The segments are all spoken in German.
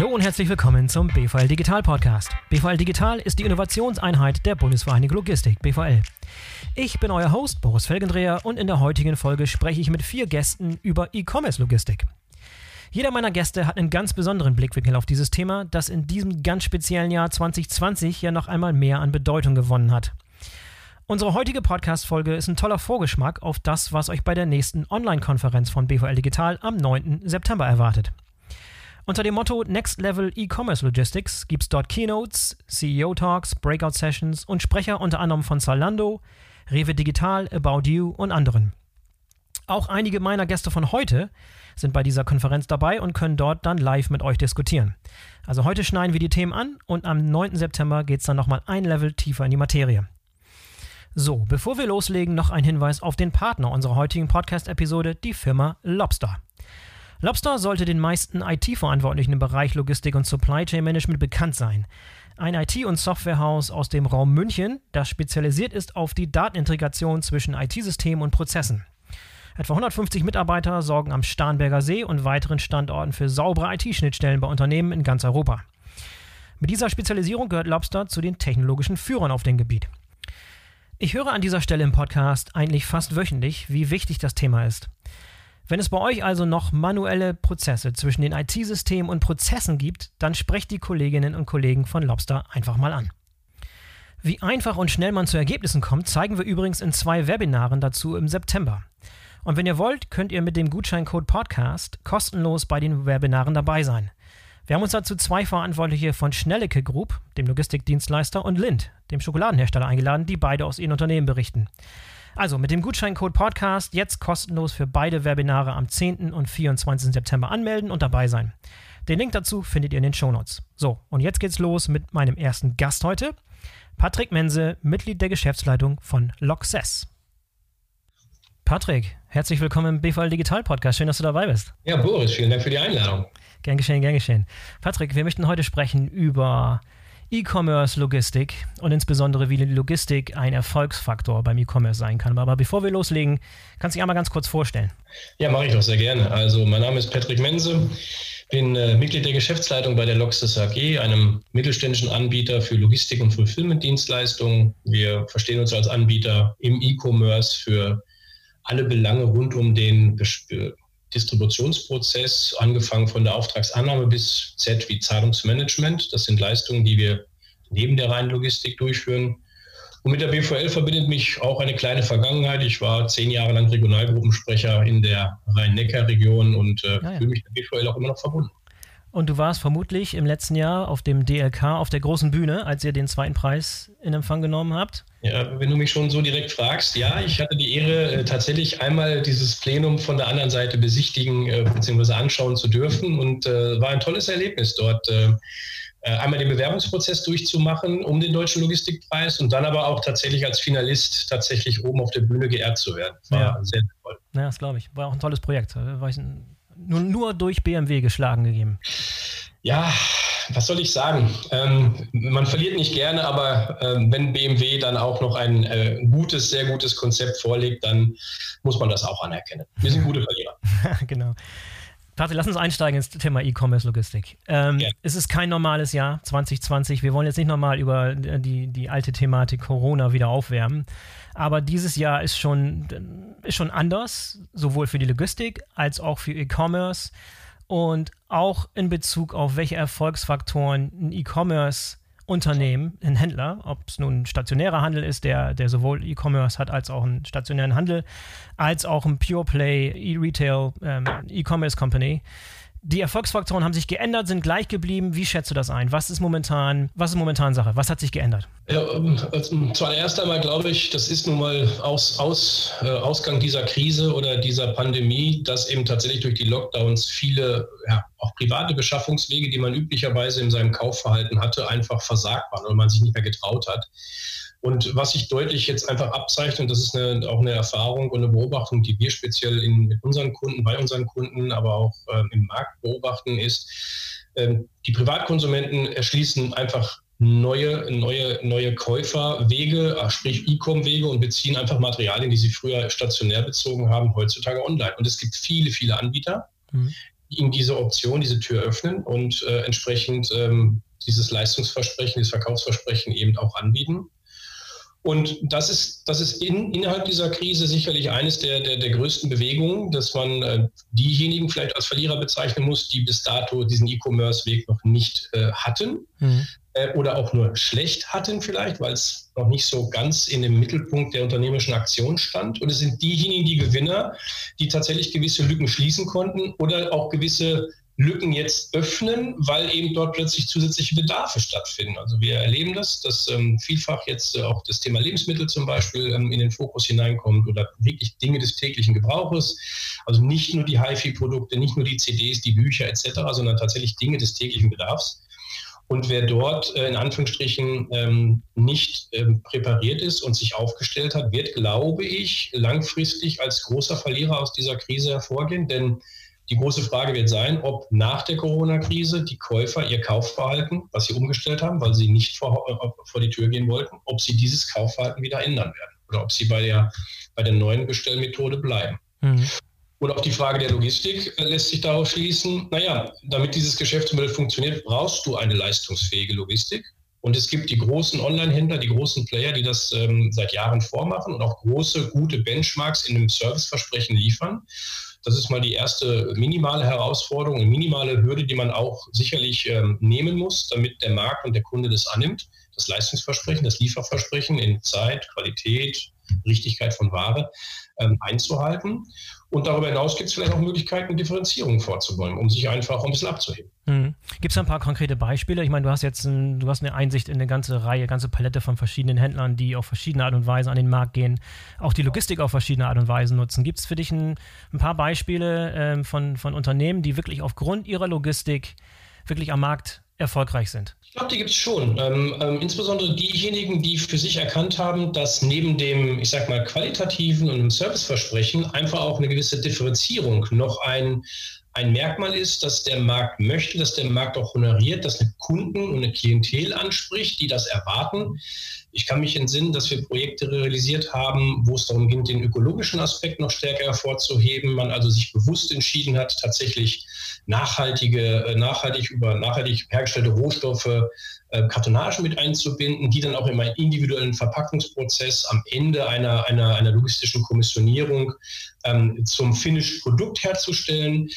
Hallo und herzlich willkommen zum BVL Digital Podcast. BVL Digital ist die Innovationseinheit der Bundesvereinigung Logistik, BVL. Ich bin euer Host Boris Felgendreher und in der heutigen Folge spreche ich mit vier Gästen über E-Commerce Logistik. Jeder meiner Gäste hat einen ganz besonderen Blickwinkel auf dieses Thema, das in diesem ganz speziellen Jahr 2020 ja noch einmal mehr an Bedeutung gewonnen hat. Unsere heutige Podcast-Folge ist ein toller Vorgeschmack auf das, was euch bei der nächsten Online-Konferenz von BVL Digital am 9. September erwartet. Unter dem Motto Next Level E-Commerce Logistics gibt es dort Keynotes, CEO-Talks, Breakout-Sessions und Sprecher unter anderem von Zalando, Rewe Digital, About You und anderen. Auch einige meiner Gäste von heute sind bei dieser Konferenz dabei und können dort dann live mit euch diskutieren. Also heute schneiden wir die Themen an und am 9. September geht es dann nochmal ein Level tiefer in die Materie. So, bevor wir loslegen, noch ein Hinweis auf den Partner unserer heutigen Podcast-Episode, die Firma Lobster. Lobster sollte den meisten IT-Verantwortlichen im Bereich Logistik und Supply Chain Management bekannt sein. Ein IT- und Softwarehaus aus dem Raum München, das spezialisiert ist auf die Datenintegration zwischen IT-Systemen und Prozessen. Etwa 150 Mitarbeiter sorgen am Starnberger See und weiteren Standorten für saubere IT-Schnittstellen bei Unternehmen in ganz Europa. Mit dieser Spezialisierung gehört Lobster zu den technologischen Führern auf dem Gebiet. Ich höre an dieser Stelle im Podcast eigentlich fast wöchentlich, wie wichtig das Thema ist. Wenn es bei euch also noch manuelle Prozesse zwischen den IT-Systemen und Prozessen gibt, dann sprecht die Kolleginnen und Kollegen von Lobster einfach mal an. Wie einfach und schnell man zu Ergebnissen kommt, zeigen wir übrigens in zwei Webinaren dazu im September. Und wenn ihr wollt, könnt ihr mit dem Gutscheincode Podcast kostenlos bei den Webinaren dabei sein. Wir haben uns dazu zwei Verantwortliche von Schnellecke Group, dem Logistikdienstleister, und Lind, dem Schokoladenhersteller, eingeladen, die beide aus ihren Unternehmen berichten. Also mit dem Gutscheincode Podcast jetzt kostenlos für beide Webinare am 10. und 24. September anmelden und dabei sein. Den Link dazu findet ihr in den Shownotes. So, und jetzt geht's los mit meinem ersten Gast heute, Patrick Mense, Mitglied der Geschäftsleitung von Loxess. Patrick, herzlich willkommen im BVL Digital Podcast. Schön, dass du dabei bist. Ja, Boris, vielen Dank für die Einladung. Gern geschehen, gern geschehen. Patrick, wir möchten heute sprechen über E-Commerce-Logistik und insbesondere wie Logistik ein Erfolgsfaktor beim E-Commerce sein kann. Aber bevor wir loslegen, kannst du dich einmal ganz kurz vorstellen. Ja, mache ich doch sehr gerne. Also mein Name ist Patrick Mense, bin äh, Mitglied der Geschäftsleitung bei der Loxis AG, einem mittelständischen Anbieter für Logistik- und Fulfillment-Dienstleistungen. Wir verstehen uns als Anbieter im E-Commerce für alle Belange rund um den Distributionsprozess, angefangen von der Auftragsannahme bis Z wie Zahlungsmanagement. Das sind Leistungen, die wir neben der reinen Logistik durchführen. Und mit der BVL verbindet mich auch eine kleine Vergangenheit. Ich war zehn Jahre lang Regionalgruppensprecher in der Rhein-Neckar-Region und äh, ja, ja. fühle mich der BVL auch immer noch verbunden. Und du warst vermutlich im letzten Jahr auf dem DLK auf der großen Bühne, als ihr den zweiten Preis in Empfang genommen habt. Ja, wenn du mich schon so direkt fragst, ja, ich hatte die Ehre, äh, tatsächlich einmal dieses Plenum von der anderen Seite besichtigen äh, bzw. anschauen zu dürfen und äh, war ein tolles Erlebnis dort. Äh, äh, einmal den Bewerbungsprozess durchzumachen um den Deutschen Logistikpreis und dann aber auch tatsächlich als Finalist tatsächlich oben auf der Bühne geehrt zu werden. War ja. sehr, sehr toll. Ja, das glaube ich. War auch ein tolles Projekt. War ich ein nur, nur durch BMW geschlagen gegeben? Ja, was soll ich sagen? Ähm, man verliert nicht gerne, aber ähm, wenn BMW dann auch noch ein äh, gutes, sehr gutes Konzept vorlegt, dann muss man das auch anerkennen. Wir sind gute Verlierer. genau. Patrick, lass uns einsteigen ins Thema E-Commerce-Logistik. Ähm, ja. Es ist kein normales Jahr 2020. Wir wollen jetzt nicht nochmal über die, die alte Thematik Corona wieder aufwärmen. Aber dieses Jahr ist schon, ist schon anders, sowohl für die Logistik als auch für E-Commerce und auch in Bezug auf welche Erfolgsfaktoren ein E-Commerce Unternehmen, ein Händler, ob es nun ein stationärer Handel ist, der, der sowohl E-Commerce hat als auch einen stationären Handel, als auch ein Pure Play E-Retail ähm, E-Commerce Company. Die Erfolgsfaktoren haben sich geändert, sind gleich geblieben. Wie schätzt du das ein? Was ist momentan, was ist momentan Sache? Was hat sich geändert? Ja, also zuallererst einmal glaube ich, das ist nun mal aus, aus, äh, Ausgang dieser Krise oder dieser Pandemie, dass eben tatsächlich durch die Lockdowns viele ja, auch private Beschaffungswege, die man üblicherweise in seinem Kaufverhalten hatte, einfach versagt waren und man sich nicht mehr getraut hat. Und was sich deutlich jetzt einfach abzeichnet, und das ist eine, auch eine Erfahrung und eine Beobachtung, die wir speziell in, mit unseren Kunden, bei unseren Kunden, aber auch äh, im Markt beobachten, ist, äh, die Privatkonsumenten erschließen einfach neue, neue, neue Käuferwege, äh, sprich E-Com-Wege und beziehen einfach Materialien, die sie früher stationär bezogen haben, heutzutage online. Und es gibt viele, viele Anbieter. Mhm ihnen diese Option, diese Tür öffnen und äh, entsprechend ähm, dieses Leistungsversprechen, dieses Verkaufsversprechen eben auch anbieten. Und das ist, das ist in, innerhalb dieser Krise sicherlich eines der, der, der größten Bewegungen, dass man äh, diejenigen vielleicht als Verlierer bezeichnen muss, die bis dato diesen E-Commerce-Weg noch nicht äh, hatten mhm. äh, oder auch nur schlecht hatten vielleicht, weil es noch nicht so ganz in dem Mittelpunkt der unternehmerischen Aktion stand. Und es sind diejenigen, die Gewinner, die tatsächlich gewisse Lücken schließen konnten oder auch gewisse Lücken jetzt öffnen, weil eben dort plötzlich zusätzliche Bedarfe stattfinden. Also wir erleben das, dass ähm, vielfach jetzt äh, auch das Thema Lebensmittel zum Beispiel ähm, in den Fokus hineinkommt oder wirklich Dinge des täglichen Gebrauches. Also nicht nur die HiFi-Produkte, nicht nur die CDs, die Bücher etc., sondern tatsächlich Dinge des täglichen Bedarfs. Und wer dort äh, in Anführungsstrichen ähm, nicht ähm, präpariert ist und sich aufgestellt hat, wird, glaube ich, langfristig als großer Verlierer aus dieser Krise hervorgehen. Denn die große Frage wird sein, ob nach der Corona-Krise die Käufer ihr Kaufverhalten, was sie umgestellt haben, weil sie nicht vor, äh, vor die Tür gehen wollten, ob sie dieses Kaufverhalten wieder ändern werden oder ob sie bei der, bei der neuen Bestellmethode bleiben. Mhm. Und auch die Frage der Logistik äh, lässt sich darauf schließen, naja, damit dieses Geschäftsmodell funktioniert, brauchst du eine leistungsfähige Logistik. Und es gibt die großen Online-Händler, die großen Player, die das ähm, seit Jahren vormachen und auch große, gute Benchmarks in dem Serviceversprechen liefern. Das ist mal die erste minimale Herausforderung, eine minimale Hürde, die man auch sicherlich ähm, nehmen muss, damit der Markt und der Kunde das annimmt. Das Leistungsversprechen, das Lieferversprechen in Zeit, Qualität, Richtigkeit von Ware ähm, einzuhalten. Und darüber hinaus gibt es vielleicht auch Möglichkeiten, Differenzierung vorzunehmen, um sich einfach ein bisschen abzuheben. Mhm. Gibt es ein paar konkrete Beispiele? Ich meine, du hast jetzt ein, du hast eine Einsicht in eine ganze Reihe, ganze Palette von verschiedenen Händlern, die auf verschiedene Art und Weise an den Markt gehen, auch die Logistik auf verschiedene Art und Weise nutzen. Gibt es für dich ein, ein paar Beispiele ähm, von, von Unternehmen, die wirklich aufgrund ihrer Logistik wirklich am Markt erfolgreich sind? Ich glaube, die gibt es schon. Ähm, ähm, insbesondere diejenigen, die für sich erkannt haben, dass neben dem, ich sag mal, qualitativen und dem Serviceversprechen einfach auch eine gewisse Differenzierung noch ein, ein Merkmal ist, dass der Markt möchte, dass der Markt auch honoriert, dass eine Kunden und eine Klientel anspricht, die das erwarten. Ich kann mich entsinnen, dass wir Projekte realisiert haben, wo es darum ging, den ökologischen Aspekt noch stärker hervorzuheben. Man also sich bewusst entschieden hat, tatsächlich nachhaltige, äh, nachhaltig über nachhaltig hergestellte Rohstoffe, äh, Kartonagen mit einzubinden, die dann auch in einen individuellen Verpackungsprozess am Ende einer, einer, einer logistischen Kommissionierung ähm, zum Finished Produkt herzustellen.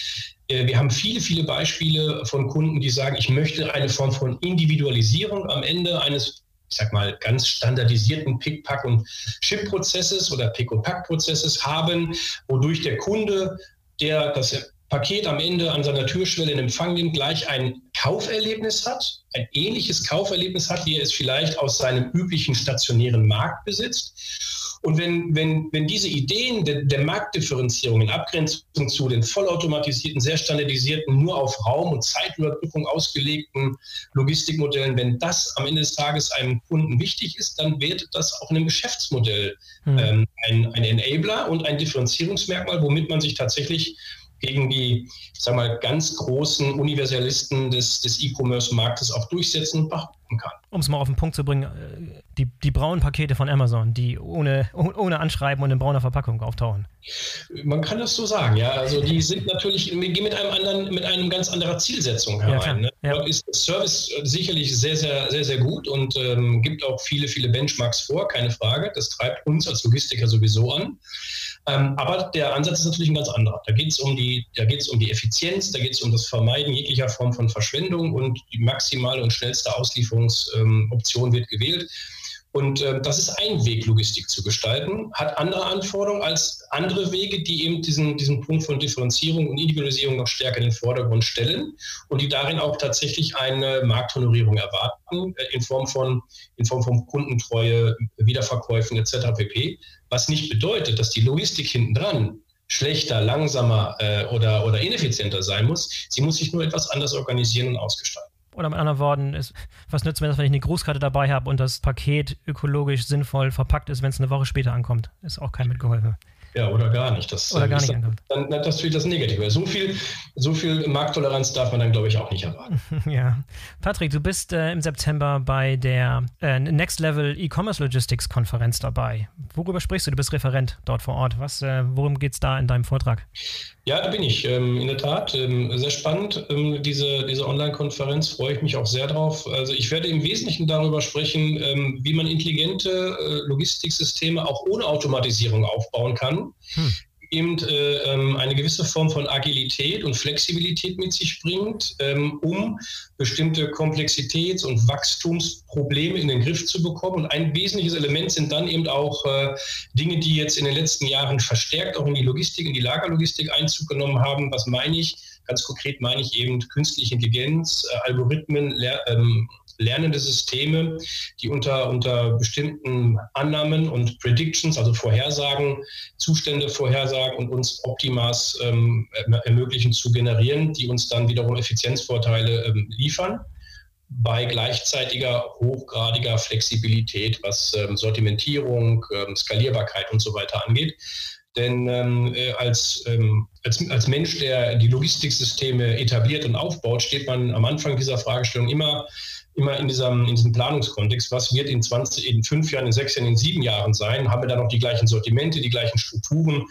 Äh, wir haben viele, viele Beispiele von Kunden, die sagen, ich möchte eine Form von Individualisierung am Ende eines ich sag mal, ganz standardisierten Pick, Pack und Chip-Prozesses oder Pick- und Pack-Prozesses haben, wodurch der Kunde, der das Paket am Ende an seiner Türschwelle in Empfang nimmt, gleich ein Kauferlebnis hat, ein ähnliches Kauferlebnis hat, wie er es vielleicht aus seinem üblichen stationären Markt besitzt und wenn, wenn, wenn diese Ideen der, der Marktdifferenzierung in Abgrenzung zu den vollautomatisierten, sehr standardisierten, nur auf Raum- und Zeitüberbrückung ausgelegten Logistikmodellen, wenn das am Ende des Tages einem Kunden wichtig ist, dann wird das auch in einem Geschäftsmodell hm. ähm, ein, ein Enabler und ein Differenzierungsmerkmal, womit man sich tatsächlich gegen die, sag mal, ganz großen Universalisten des, des E-Commerce-Marktes auch durchsetzen und behaupten kann. Um es mal auf den Punkt zu bringen, äh, die, die braunen Pakete von Amazon, die ohne, ohne Anschreiben und in brauner Verpackung auftauchen. Man kann das so sagen, ja. Also die sind natürlich, gehen mit einem anderen, mit einem ganz anderer Zielsetzung herein. Ja, ne? ja. Dort ist der Service sicherlich sehr, sehr, sehr, sehr gut und ähm, gibt auch viele, viele Benchmarks vor, keine Frage. Das treibt uns als Logistiker sowieso an. Ähm, aber der Ansatz ist natürlich ein ganz anderer. Da geht es um die, da geht es um die Effizienz, da geht es um das Vermeiden jeglicher Form von Verschwendung und die maximale und schnellste Auslieferungsoption ähm, wird gewählt. Und äh, das ist ein Weg, Logistik zu gestalten, hat andere Anforderungen als andere Wege, die eben diesen, diesen Punkt von Differenzierung und Individualisierung noch stärker in den Vordergrund stellen und die darin auch tatsächlich eine Markthonorierung erwarten, äh, in Form von, in Form von Kundentreue, Wiederverkäufen etc. pp. Was nicht bedeutet, dass die Logistik hinten dran schlechter, langsamer äh, oder, oder ineffizienter sein muss. Sie muss sich nur etwas anders organisieren und ausgestalten. Oder mit anderen Worten, ist, was nützt mir das, wenn ich eine Grußkarte dabei habe und das Paket ökologisch sinnvoll verpackt ist, wenn es eine Woche später ankommt? Ist auch kein mitgeholfen. Ja, oder gar nicht. Das, oder gar nicht. Dann, dann, das wird das Negative. So viel, so viel Markttoleranz darf man dann, glaube ich, auch nicht erwarten. ja. Patrick, du bist äh, im September bei der äh, Next Level E-Commerce Logistics Konferenz dabei. Worüber sprichst du? Du bist Referent dort vor Ort. Was, äh, worum geht es da in deinem Vortrag? Ja, da bin ich. Ähm, in der Tat. Ähm, sehr spannend, ähm, diese, diese Online-Konferenz. Freue ich mich auch sehr drauf. Also ich werde im Wesentlichen darüber sprechen, ähm, wie man intelligente äh, Logistiksysteme auch ohne Automatisierung aufbauen kann. Hm eben äh, ähm, eine gewisse Form von Agilität und Flexibilität mit sich bringt, ähm, um bestimmte Komplexitäts- und Wachstumsprobleme in den Griff zu bekommen. Und ein wesentliches Element sind dann eben auch äh, Dinge, die jetzt in den letzten Jahren verstärkt auch in die Logistik, in die Lagerlogistik Einzug genommen haben. Was meine ich? Ganz konkret meine ich eben künstliche Intelligenz, äh, Algorithmen, ähm, lernende Systeme, die unter, unter bestimmten Annahmen und Predictions, also Vorhersagen, Zustände vorhersagen und uns Optimas ähm, ermöglichen zu generieren, die uns dann wiederum Effizienzvorteile ähm, liefern bei gleichzeitiger hochgradiger Flexibilität, was ähm, Sortimentierung, ähm, Skalierbarkeit und so weiter angeht. Denn ähm, äh, als, ähm, als, als Mensch, der die Logistiksysteme etabliert und aufbaut, steht man am Anfang dieser Fragestellung immer immer in diesem, in diesem Planungskontext, was wird in 20, in fünf Jahren, in sechs Jahren, in sieben Jahren sein? Haben wir da noch die gleichen Sortimente, die gleichen Strukturen?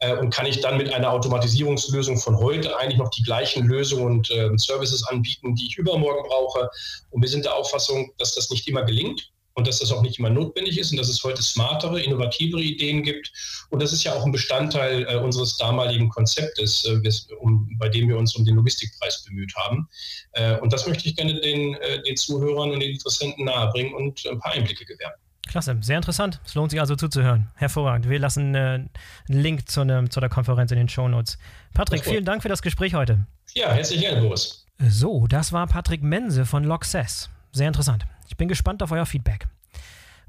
Äh, und kann ich dann mit einer Automatisierungslösung von heute eigentlich noch die gleichen Lösungen und äh, Services anbieten, die ich übermorgen brauche? Und wir sind der Auffassung, dass das nicht immer gelingt und dass das auch nicht immer notwendig ist und dass es heute smartere, innovativere Ideen gibt. Und das ist ja auch ein Bestandteil äh, unseres damaligen Konzeptes, äh, um, bei dem wir uns um den Logistikpreis bemüht haben. Äh, und das möchte ich gerne den, äh, den Zuhörern und den Interessenten nahebringen und ein paar Einblicke gewähren. Klasse, sehr interessant. Es lohnt sich also zuzuhören. Hervorragend. Wir lassen äh, einen Link zu, ne, zu der Konferenz in den Shownotes. Patrick, vielen Dank für das Gespräch heute. Ja, herzlich gerne, Boris. So, das war Patrick Mense von Loxess. Sehr interessant. Ich bin gespannt auf euer Feedback.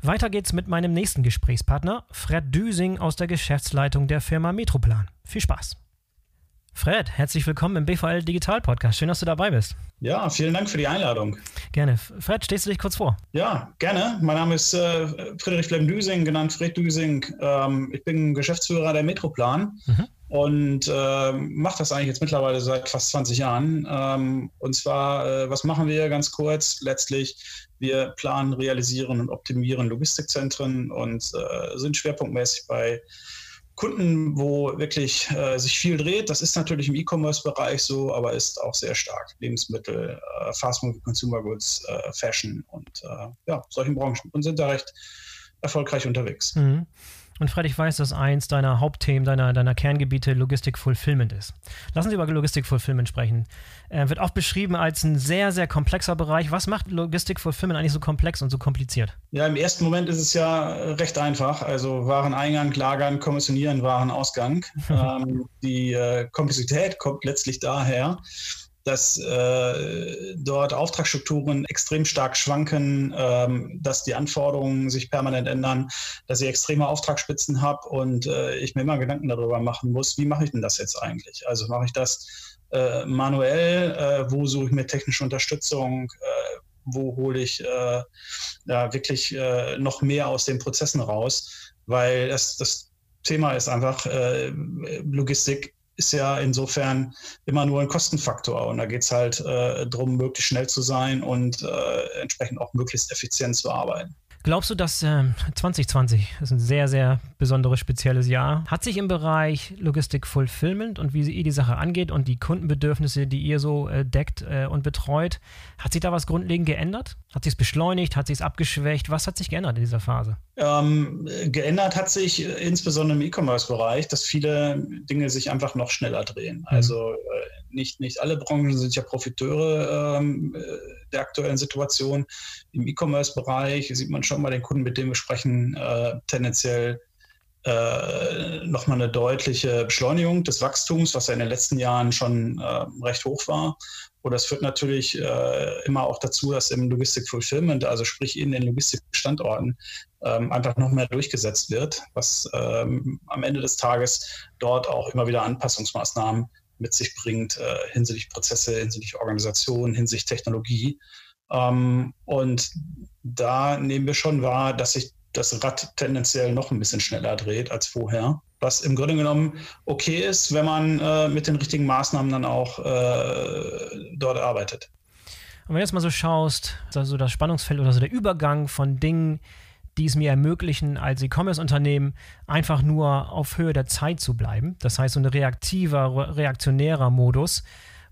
Weiter geht's mit meinem nächsten Gesprächspartner, Fred Düsing aus der Geschäftsleitung der Firma Metroplan. Viel Spaß. Fred, herzlich willkommen im BVL Digital Podcast. Schön, dass du dabei bist. Ja, vielen Dank für die Einladung. Gerne. Fred, stehst du dich kurz vor? Ja, gerne. Mein Name ist äh, Friedrich Flem Düsing, genannt Fred Düsing. Ähm, ich bin Geschäftsführer der Metroplan. Mhm und äh, mache das eigentlich jetzt mittlerweile seit fast 20 Jahren. Ähm, und zwar, äh, was machen wir ganz kurz? Letztlich, wir planen, realisieren und optimieren Logistikzentren und äh, sind schwerpunktmäßig bei Kunden, wo wirklich äh, sich viel dreht. Das ist natürlich im E-Commerce-Bereich so, aber ist auch sehr stark Lebensmittel, äh, Fast-Moving Consumer Goods, äh, Fashion und ja, solchen Branchen und sind da recht erfolgreich unterwegs. Mhm. Und Fred, ich weiß, dass eins deiner Hauptthemen, deiner, deiner Kerngebiete Logistik Fulfillment ist. Lassen Sie über Logistik Fulfillment sprechen. Äh, wird oft beschrieben als ein sehr, sehr komplexer Bereich. Was macht Logistik Fulfillment eigentlich so komplex und so kompliziert? Ja, im ersten Moment ist es ja recht einfach. Also Wareneingang, Lagern, Kommissionieren, Warenausgang. ähm, die äh, Komplexität kommt letztlich daher, dass äh, dort Auftragsstrukturen extrem stark schwanken, ähm, dass die Anforderungen sich permanent ändern, dass ich extreme Auftragsspitzen habe und äh, ich mir immer Gedanken darüber machen muss, wie mache ich denn das jetzt eigentlich? Also mache ich das äh, manuell, äh, wo suche ich mir technische Unterstützung, äh, wo hole ich äh, ja, wirklich noch mehr aus den Prozessen raus, weil das, das Thema ist einfach, Logistik ist ja insofern immer nur ein Kostenfaktor. Und da geht es halt äh, darum, möglichst schnell zu sein und äh, entsprechend auch möglichst effizient zu arbeiten. Glaubst du, dass äh, 2020 ist ein sehr, sehr besonderes, spezielles Jahr, hat sich im Bereich Logistik Fulfillment und wie ihr die Sache angeht und die Kundenbedürfnisse, die ihr so äh, deckt äh, und betreut, hat sich da was grundlegend geändert? Hat sich es beschleunigt? Hat sich es abgeschwächt? Was hat sich geändert in dieser Phase? Ähm, geändert hat sich äh, insbesondere im E-Commerce-Bereich, dass viele Dinge sich einfach noch schneller drehen. Mhm. Also äh, nicht, nicht alle Branchen sind ja Profiteure ähm, äh, der aktuellen Situation. Im E-Commerce-Bereich sieht man schon bei den Kunden, mit denen wir sprechen, äh, tendenziell äh, nochmal eine deutliche Beschleunigung des Wachstums, was ja in den letzten Jahren schon äh, recht hoch war. Und das führt natürlich äh, immer auch dazu, dass im Logistic Fulfillment, also sprich in den Logistikstandorten, ähm, einfach noch mehr durchgesetzt wird, was ähm, am Ende des Tages dort auch immer wieder Anpassungsmaßnahmen mit sich bringt äh, hinsichtlich Prozesse, hinsichtlich Organisation, hinsichtlich Technologie. Ähm, und da nehmen wir schon wahr, dass sich das Rad tendenziell noch ein bisschen schneller dreht als vorher. was im Grunde genommen okay ist, wenn man äh, mit den richtigen Maßnahmen dann auch äh, dort arbeitet. Und wenn du jetzt mal so schaust, also das Spannungsfeld oder so der Übergang von Dingen, die es mir ermöglichen, als E-Commerce-Unternehmen einfach nur auf Höhe der Zeit zu bleiben. Das heißt, so ein reaktiver, reaktionärer Modus,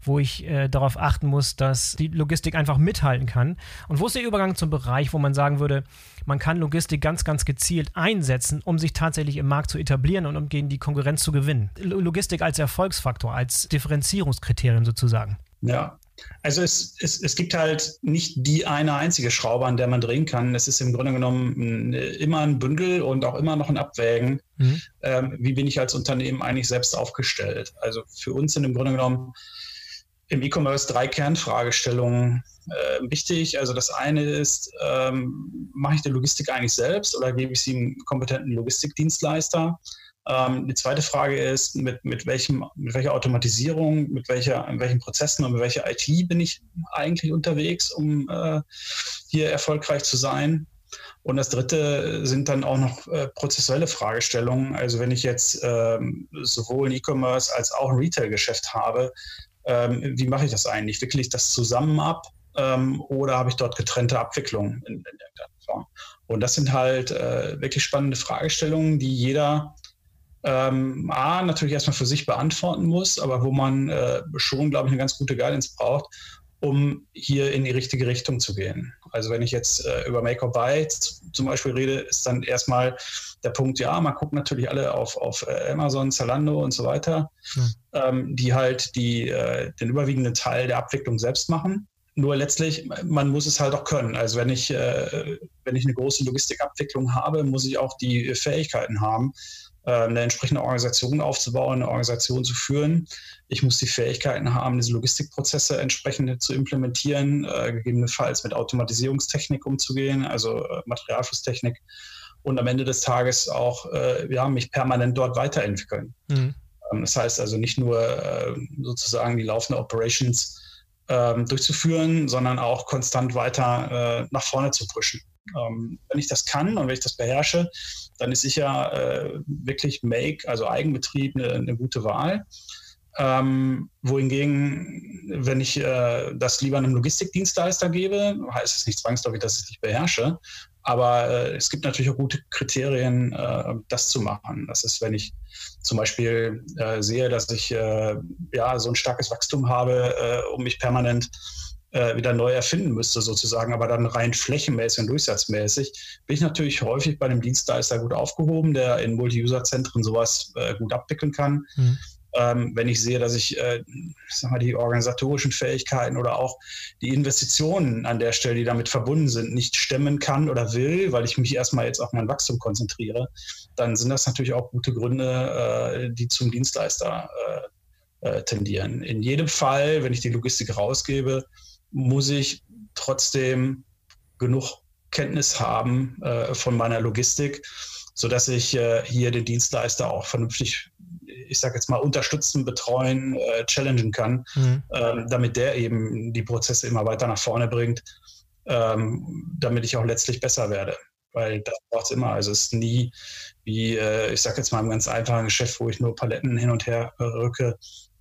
wo ich äh, darauf achten muss, dass die Logistik einfach mithalten kann. Und wo ist der Übergang zum Bereich, wo man sagen würde, man kann Logistik ganz, ganz gezielt einsetzen, um sich tatsächlich im Markt zu etablieren und um gegen die Konkurrenz zu gewinnen? Logistik als Erfolgsfaktor, als Differenzierungskriterium sozusagen. Ja, also es, es, es gibt halt nicht die eine einzige Schraube, an der man drehen kann. Es ist im Grunde genommen immer ein Bündel und auch immer noch ein Abwägen. Mhm. Ähm, wie bin ich als Unternehmen eigentlich selbst aufgestellt? Also für uns sind im Grunde genommen im E-Commerce drei Kernfragestellungen äh, wichtig. Also das eine ist, ähm, mache ich die Logistik eigentlich selbst oder gebe ich sie einem kompetenten Logistikdienstleister? Ähm, die zweite Frage ist, mit, mit, welchem, mit welcher Automatisierung, mit welcher, in welchen Prozessen und mit welcher IT bin ich eigentlich unterwegs, um äh, hier erfolgreich zu sein? Und das dritte sind dann auch noch äh, prozessuelle Fragestellungen. Also wenn ich jetzt ähm, sowohl ein E-Commerce als auch ein Retail-Geschäft habe, ähm, wie mache ich das eigentlich? Wickle ich das zusammen ab ähm, oder habe ich dort getrennte Abwicklungen in, in Form? Und das sind halt äh, wirklich spannende Fragestellungen, die jeder ähm, A, natürlich erstmal für sich beantworten muss, aber wo man äh, schon, glaube ich, eine ganz gute Guidance braucht, um hier in die richtige Richtung zu gehen. Also wenn ich jetzt äh, über Make or Buy zum Beispiel rede, ist dann erstmal der Punkt, ja, man guckt natürlich alle auf, auf äh, Amazon, Zalando und so weiter, mhm. ähm, die halt die, äh, den überwiegenden Teil der Abwicklung selbst machen. Nur letztlich, man muss es halt auch können. Also wenn ich, äh, wenn ich eine große Logistikabwicklung habe, muss ich auch die Fähigkeiten haben, äh, eine entsprechende Organisation aufzubauen, eine Organisation zu führen. Ich muss die Fähigkeiten haben, diese Logistikprozesse entsprechend zu implementieren, äh, gegebenenfalls mit Automatisierungstechnik umzugehen, also äh, Materialflusstechnik und am Ende des Tages auch äh, ja, mich permanent dort weiterentwickeln. Mhm. Ähm, das heißt also nicht nur äh, sozusagen die laufende Operations ähm, durchzuführen, sondern auch konstant weiter äh, nach vorne zu pushen. Ähm, wenn ich das kann und wenn ich das beherrsche, dann ist sicher äh, wirklich Make, also Eigenbetrieb, eine, eine gute Wahl. Ähm, wohingegen, wenn ich äh, das lieber einem Logistikdienstleister gebe, heißt es nicht zwangsläufig, dass ich es nicht beherrsche. Aber äh, es gibt natürlich auch gute Kriterien, äh, das zu machen. Das ist, wenn ich zum Beispiel äh, sehe, dass ich äh, ja so ein starkes Wachstum habe, äh, um mich permanent äh, wieder neu erfinden müsste, sozusagen, aber dann rein flächenmäßig und durchsatzmäßig, bin ich natürlich häufig bei einem Dienstleister gut aufgehoben, der in Multi-User-Zentren sowas äh, gut abwickeln kann. Mhm. Ähm, wenn ich sehe, dass ich, äh, sag mal, die organisatorischen Fähigkeiten oder auch die Investitionen an der Stelle, die damit verbunden sind, nicht stemmen kann oder will, weil ich mich erstmal jetzt auf mein Wachstum konzentriere, dann sind das natürlich auch gute Gründe, äh, die zum Dienstleister äh, äh tendieren. In jedem Fall, wenn ich die Logistik rausgebe, muss ich trotzdem genug Kenntnis haben äh, von meiner Logistik, sodass ich äh, hier den Dienstleister auch vernünftig, ich sage jetzt mal, unterstützen, betreuen, äh, challengen kann, mhm. ähm, damit der eben die Prozesse immer weiter nach vorne bringt, ähm, damit ich auch letztlich besser werde. Weil das braucht es immer. Also es ist nie wie, äh, ich sage jetzt mal, im ganz einfachen Geschäft, wo ich nur Paletten hin und her rücke.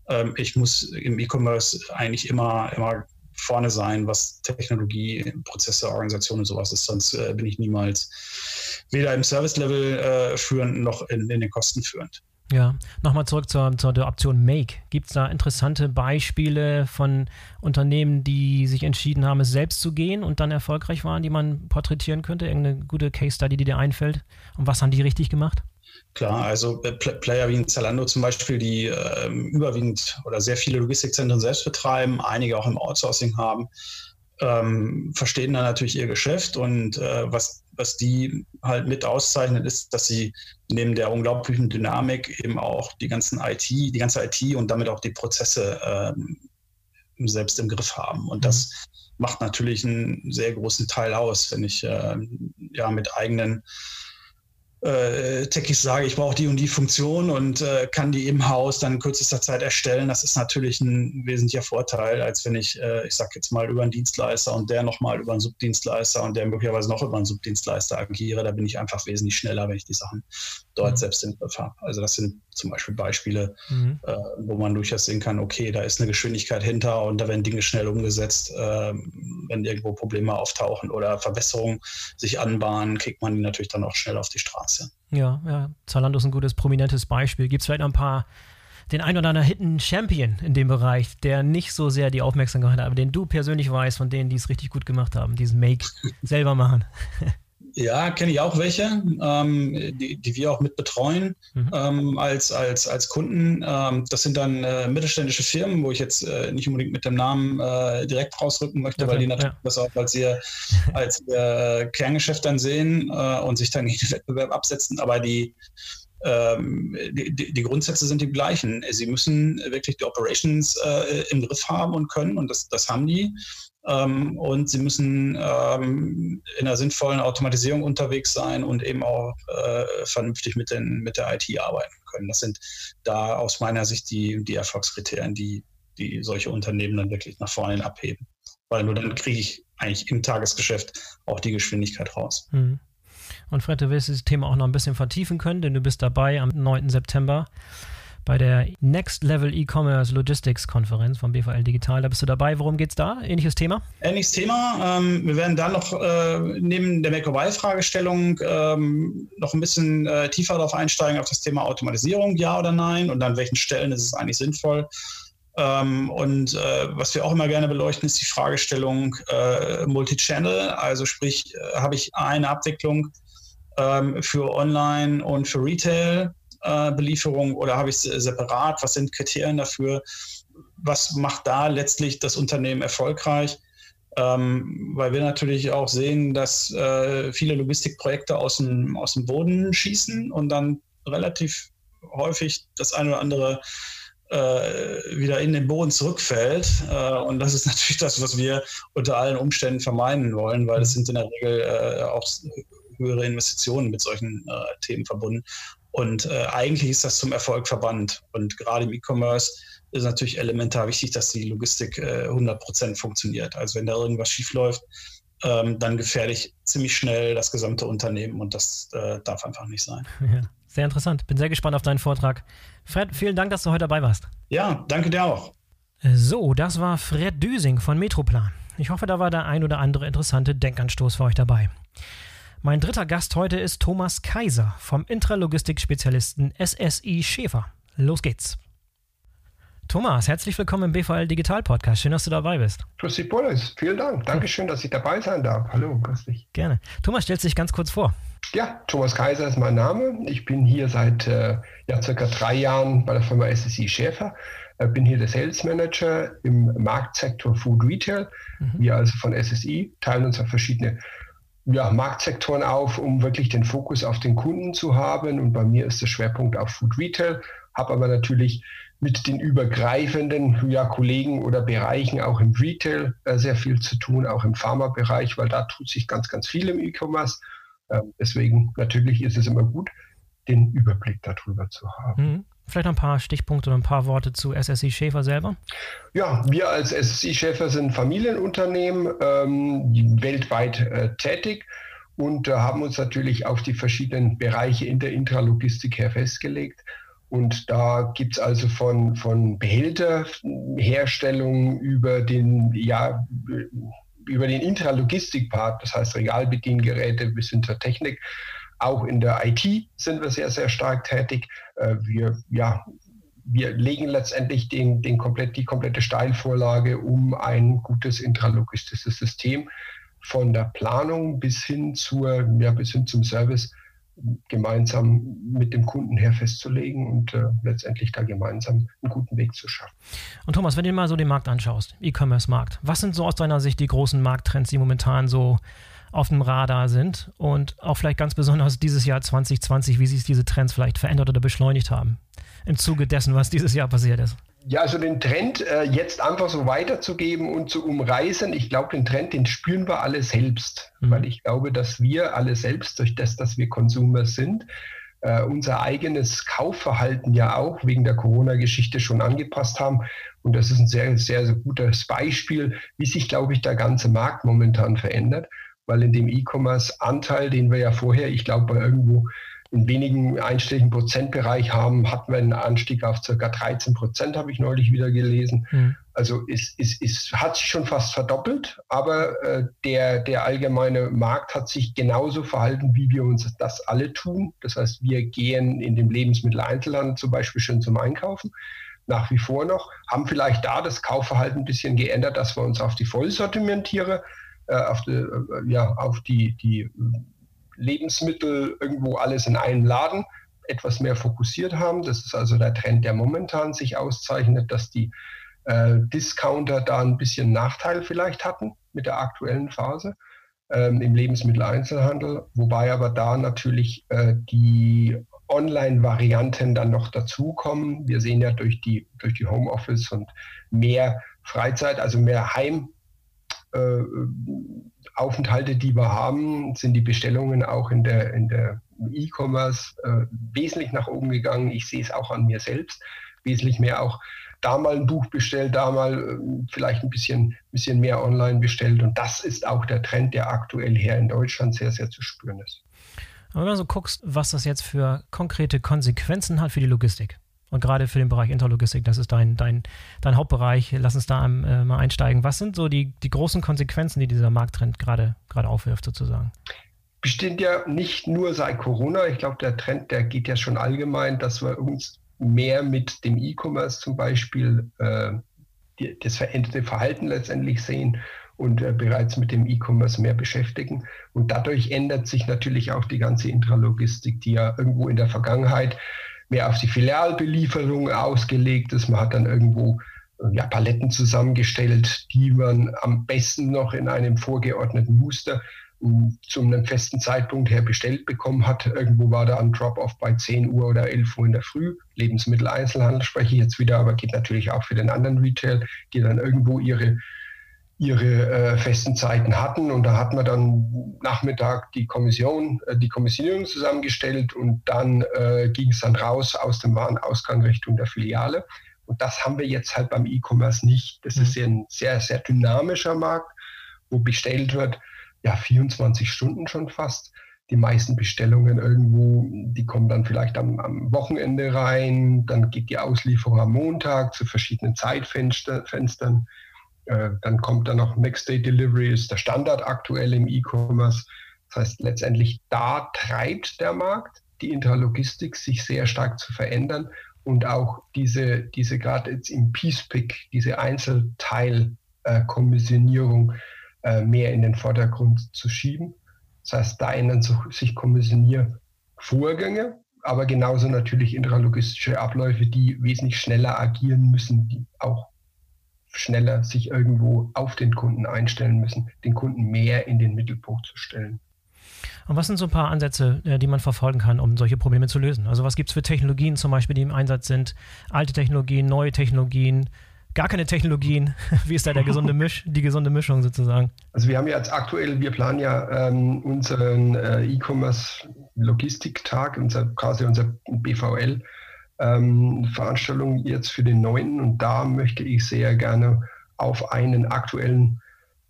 Ähm, ich muss im E-Commerce eigentlich immer, immer vorne sein, was Technologie, Prozesse, Organisation und sowas ist. Sonst äh, bin ich niemals weder im Service-Level äh, führend noch in, in, den Kosten führend. Ja, nochmal zurück zur, zur der Option Make. Gibt es da interessante Beispiele von Unternehmen, die sich entschieden haben, es selbst zu gehen und dann erfolgreich waren, die man porträtieren könnte? Irgendeine gute Case-Study, die dir einfällt? Und was haben die richtig gemacht? Klar, also äh, Player wie Zalando zum Beispiel, die äh, überwiegend oder sehr viele Logistikzentren selbst betreiben, einige auch im Outsourcing haben, ähm, verstehen dann natürlich ihr Geschäft und äh, was, was die halt mit auszeichnet, ist, dass sie neben der unglaublichen Dynamik eben auch die ganzen IT, die ganze IT und damit auch die Prozesse ähm, selbst im Griff haben. Und mhm. das macht natürlich einen sehr großen Teil aus, wenn ich äh, ja mit eigenen äh, Techies sage, ich brauche die und die Funktion und äh, kann die im Haus dann in kürzester Zeit erstellen. Das ist natürlich ein wesentlicher Vorteil, als wenn ich, äh, ich sage jetzt mal, über einen Dienstleister und der nochmal über einen Subdienstleister und der möglicherweise noch über einen Subdienstleister agiere. Da bin ich einfach wesentlich schneller, wenn ich die Sachen dort mhm. selbst im Griff habe. Also das sind zum Beispiel Beispiele, mhm. äh, wo man durchaus sehen kann, okay, da ist eine Geschwindigkeit hinter und da werden Dinge schnell umgesetzt. Äh, wenn irgendwo Probleme auftauchen oder Verbesserungen sich anbahnen, kriegt man die natürlich dann auch schnell auf die Straße. Ja, ja. Zalando ist ein gutes, prominentes Beispiel. Gibt es vielleicht noch ein paar, den ein oder anderen Hidden Champion in dem Bereich, der nicht so sehr die Aufmerksamkeit hat, aber den du persönlich weißt, von denen, die es richtig gut gemacht haben, diesen Make selber machen? Ja, kenne ich auch welche, ähm, die, die wir auch mit betreuen mhm. ähm, als, als, als Kunden. Ähm, das sind dann äh, mittelständische Firmen, wo ich jetzt äh, nicht unbedingt mit dem Namen äh, direkt rausrücken möchte, okay, weil die natürlich ja. das auch als ihr, als ihr Kerngeschäft dann sehen äh, und sich dann gegen den Wettbewerb absetzen. Aber die, ähm, die, die, Grundsätze sind die gleichen. Sie müssen wirklich die Operations äh, im Griff haben und können und das, das haben die. Ähm, und sie müssen ähm, in einer sinnvollen Automatisierung unterwegs sein und eben auch äh, vernünftig mit, den, mit der IT arbeiten können. Das sind da aus meiner Sicht die, die Erfolgskriterien, die, die solche Unternehmen dann wirklich nach vorne abheben. Weil nur dann kriege ich eigentlich im Tagesgeschäft auch die Geschwindigkeit raus. Mhm. Und Fred, du wirst das Thema auch noch ein bisschen vertiefen können, denn du bist dabei am 9. September bei der Next Level E-Commerce Logistics Konferenz von BVL Digital. Da bist du dabei. Worum geht es da? Ähnliches Thema? Ähnliches Thema. Ähm, wir werden dann noch äh, neben der Make-or-Buy-Fragestellung ähm, noch ein bisschen äh, tiefer darauf einsteigen, auf das Thema Automatisierung, ja oder nein, und an welchen Stellen ist es eigentlich sinnvoll. Ähm, und äh, was wir auch immer gerne beleuchten, ist die Fragestellung äh, Multi-Channel. Also sprich, äh, habe ich eine Abwicklung ähm, für Online und für Retail Belieferung oder habe ich es separat? Was sind Kriterien dafür? Was macht da letztlich das Unternehmen erfolgreich? Ähm, weil wir natürlich auch sehen, dass äh, viele Logistikprojekte aus dem, aus dem Boden schießen und dann relativ häufig das eine oder andere äh, wieder in den Boden zurückfällt. Äh, und das ist natürlich das, was wir unter allen Umständen vermeiden wollen, weil es sind in der Regel äh, auch höhere Investitionen mit solchen äh, Themen verbunden. Und äh, eigentlich ist das zum Erfolg verbannt. Und gerade im E-Commerce ist natürlich elementar wichtig, dass die Logistik äh, 100 Prozent funktioniert. Also wenn da irgendwas schiefläuft, ähm, dann gefährde ich ziemlich schnell das gesamte Unternehmen und das äh, darf einfach nicht sein. Ja, sehr interessant. Bin sehr gespannt auf deinen Vortrag. Fred, vielen Dank, dass du heute dabei warst. Ja, danke dir auch. So, das war Fred Düsing von Metroplan. Ich hoffe, da war der ein oder andere interessante Denkanstoß für euch dabei. Mein dritter Gast heute ist Thomas Kaiser vom Intralogistik-Spezialisten SSI Schäfer. Los geht's. Thomas, herzlich willkommen im BVL Digital Podcast. Schön, dass du dabei bist. Grüß dich, Boris. Vielen Dank. Dankeschön, dass ich dabei sein darf. Hallo, grüß dich. Gerne. Thomas, stellst dich ganz kurz vor. Ja, Thomas Kaiser ist mein Name. Ich bin hier seit äh, ja, circa drei Jahren bei der Firma SSI Schäfer. Äh, bin hier der Sales Manager im Marktsektor Food Retail. Mhm. Wir also von SSI teilen uns auf verschiedene ja, Marktsektoren auf, um wirklich den Fokus auf den Kunden zu haben. Und bei mir ist der Schwerpunkt auf Food Retail, habe aber natürlich mit den übergreifenden ja, Kollegen oder Bereichen auch im Retail äh, sehr viel zu tun, auch im Pharma-Bereich, weil da tut sich ganz, ganz viel im E-Commerce. Äh, deswegen natürlich ist es immer gut, den Überblick darüber zu haben. Vielleicht ein paar Stichpunkte oder ein paar Worte zu SSI Schäfer selber? Ja, wir als SSI Schäfer sind Familienunternehmen, ähm, weltweit äh, tätig und äh, haben uns natürlich auf die verschiedenen Bereiche in der Intralogistik her festgelegt. Und da gibt es also von, von Behälterherstellung über den, ja, über den Intralogistik-Part, das heißt Regalbediengeräte bis hin zur Technik, auch in der IT sind wir sehr, sehr stark tätig. Äh, wir, ja, wir legen letztendlich den, den komplett, die komplette Steilvorlage um ein gutes intralogistisches System von der Planung bis hin, zur, ja, bis hin zum Service gemeinsam mit dem Kunden her festzulegen und äh, letztendlich da gemeinsam einen guten Weg zu schaffen. Und Thomas, wenn du dir mal so den Markt anschaust, E-Commerce-Markt, was sind so aus deiner Sicht die großen Markttrends, die momentan so auf dem Radar sind und auch vielleicht ganz besonders dieses Jahr 2020, wie sich diese Trends vielleicht verändert oder beschleunigt haben im Zuge dessen, was dieses Jahr passiert ist? Ja, also den Trend äh, jetzt einfach so weiterzugeben und zu umreißen, ich glaube, den Trend, den spüren wir alle selbst, mhm. weil ich glaube, dass wir alle selbst durch das, dass wir Konsumer sind, äh, unser eigenes Kaufverhalten ja auch wegen der Corona-Geschichte schon angepasst haben. Und das ist ein sehr, sehr, sehr gutes Beispiel, wie sich, glaube ich, der ganze Markt momentan verändert, weil in dem E-Commerce-Anteil, den wir ja vorher, ich glaube, bei irgendwo in wenigen einstelligen Prozentbereich haben, hatten wir einen Anstieg auf ca. 13 Prozent, habe ich neulich wieder gelesen. Mhm. Also es, es, es hat sich schon fast verdoppelt, aber äh, der, der allgemeine Markt hat sich genauso verhalten, wie wir uns das alle tun. Das heißt, wir gehen in dem Lebensmitteleinzelhandel zum Beispiel schon zum Einkaufen nach wie vor noch, haben vielleicht da das Kaufverhalten ein bisschen geändert, dass wir uns auf die Vollsortimentiere, auf die, äh, ja, auf die, die Lebensmittel irgendwo alles in einem Laden etwas mehr fokussiert haben. Das ist also der Trend, der momentan sich auszeichnet, dass die äh, Discounter da ein bisschen Nachteil vielleicht hatten mit der aktuellen Phase ähm, im Lebensmitteleinzelhandel, wobei aber da natürlich äh, die Online-Varianten dann noch dazukommen. Wir sehen ja durch die, durch die Homeoffice und mehr Freizeit, also mehr Heim, äh, Aufenthalte, die wir haben, sind die Bestellungen auch in der, in der E-Commerce äh, wesentlich nach oben gegangen. Ich sehe es auch an mir selbst. Wesentlich mehr auch da mal ein Buch bestellt, da mal äh, vielleicht ein bisschen, bisschen mehr online bestellt. Und das ist auch der Trend, der aktuell hier in Deutschland sehr, sehr zu spüren ist. Aber wenn du so guckst, was das jetzt für konkrete Konsequenzen hat für die Logistik. Und gerade für den Bereich Interlogistik, das ist dein, dein, dein Hauptbereich. Lass uns da äh, mal einsteigen. Was sind so die, die großen Konsequenzen, die dieser Markttrend gerade, gerade aufwirft, sozusagen? Bestimmt ja nicht nur seit Corona. Ich glaube, der Trend, der geht ja schon allgemein, dass wir uns mehr mit dem E-Commerce zum Beispiel äh, die, das veränderte Verhalten letztendlich sehen und äh, bereits mit dem E-Commerce mehr beschäftigen. Und dadurch ändert sich natürlich auch die ganze Intralogistik, die ja irgendwo in der Vergangenheit mehr auf die Filialbelieferung ausgelegt ist. Man hat dann irgendwo äh, ja, Paletten zusammengestellt, die man am besten noch in einem vorgeordneten Muster ähm, zu einem festen Zeitpunkt her bestellt bekommen hat. Irgendwo war da ein Drop-off bei 10 Uhr oder 11 Uhr in der Früh. Lebensmitteleinzelhandel spreche ich jetzt wieder, aber geht natürlich auch für den anderen Retail, die dann irgendwo ihre ihre äh, festen Zeiten hatten. Und da hat man dann Nachmittag die Kommission, äh, die Kommissionierung zusammengestellt und dann äh, ging es dann raus aus dem Warenausgang Richtung der Filiale. Und das haben wir jetzt halt beim E-Commerce nicht. Das mhm. ist ein sehr, sehr dynamischer Markt, wo bestellt wird, ja, 24 Stunden schon fast. Die meisten Bestellungen irgendwo, die kommen dann vielleicht am, am Wochenende rein, dann geht die Auslieferung am Montag zu verschiedenen Zeitfenstern. Äh, dann kommt dann noch Next Day Delivery, ist der Standard aktuell im E-Commerce. Das heißt, letztendlich da treibt der Markt die Interlogistik sich sehr stark zu verändern und auch diese, diese gerade jetzt im Piece-Pick, diese Einzelteilkommissionierung äh, äh, mehr in den Vordergrund zu schieben. Das heißt, da ändern sich Kommissioniervorgänge, aber genauso natürlich intralogistische Abläufe, die wesentlich schneller agieren müssen, die auch schneller sich irgendwo auf den Kunden einstellen müssen, den Kunden mehr in den Mittelpunkt zu stellen. Und was sind so ein paar Ansätze, äh, die man verfolgen kann, um solche Probleme zu lösen? Also was gibt es für Technologien zum Beispiel, die im Einsatz sind? Alte Technologien, neue Technologien, gar keine Technologien? Wie ist da der gesunde Misch, die gesunde Mischung sozusagen? Also wir haben ja jetzt aktuell, wir planen ja ähm, unseren äh, E-Commerce Logistiktag, unser, quasi unser BVL ähm, Veranstaltung jetzt für den 9. Und da möchte ich sehr gerne auf einen aktuellen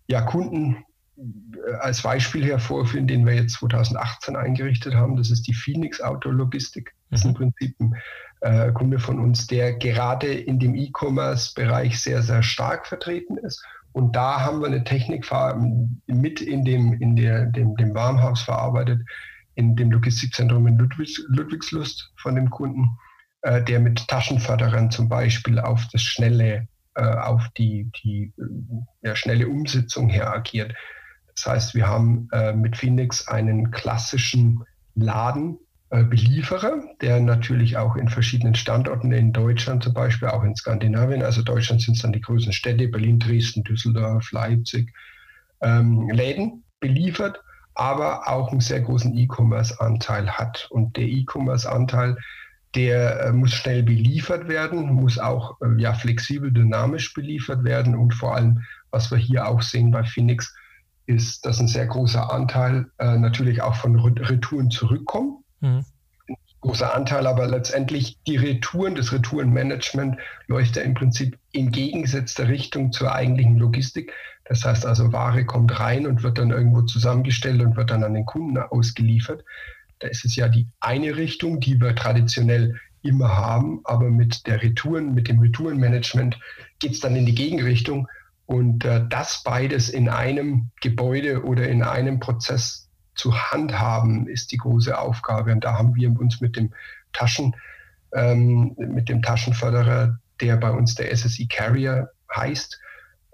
ja, Kunden äh, als Beispiel hervorführen, den wir jetzt 2018 eingerichtet haben. Das ist die Phoenix Auto Logistik. Das ist im mhm. Prinzip ein äh, Kunde von uns, der gerade in dem E-Commerce-Bereich sehr, sehr stark vertreten ist. Und da haben wir eine Technik mit in dem, in der, dem, dem Warmhaus verarbeitet, in dem Logistikzentrum in Ludwigs, Ludwigslust von dem Kunden, äh, der mit Taschenförderern zum Beispiel auf das schnelle, äh, auf die, die ja, schnelle Umsetzung her agiert. Das heißt, wir haben äh, mit Phoenix einen klassischen Ladenbelieferer, der natürlich auch in verschiedenen Standorten in Deutschland, zum Beispiel auch in Skandinavien, also Deutschland sind es dann die größten Städte, Berlin, Dresden, Düsseldorf, Leipzig, ähm, Läden beliefert, aber auch einen sehr großen E-Commerce-Anteil hat. Und der E-Commerce-Anteil der äh, muss schnell beliefert werden, muss auch äh, ja, flexibel, dynamisch beliefert werden und vor allem, was wir hier auch sehen bei Phoenix, ist, dass ein sehr großer Anteil äh, natürlich auch von Retouren zurückkommen. Mhm. Ein großer Anteil, aber letztendlich die Retouren, das Retourenmanagement läuft ja im Prinzip in gegengesetzter Richtung zur eigentlichen Logistik. Das heißt also, Ware kommt rein und wird dann irgendwo zusammengestellt und wird dann an den Kunden ausgeliefert. Da ist es ja die eine Richtung, die wir traditionell immer haben, aber mit der Retouren, mit dem Retourenmanagement geht es dann in die Gegenrichtung. Und äh, das beides in einem Gebäude oder in einem Prozess zu handhaben, ist die große Aufgabe. Und da haben wir uns mit dem Taschen, ähm, mit dem Taschenförderer, der bei uns der SSI Carrier heißt,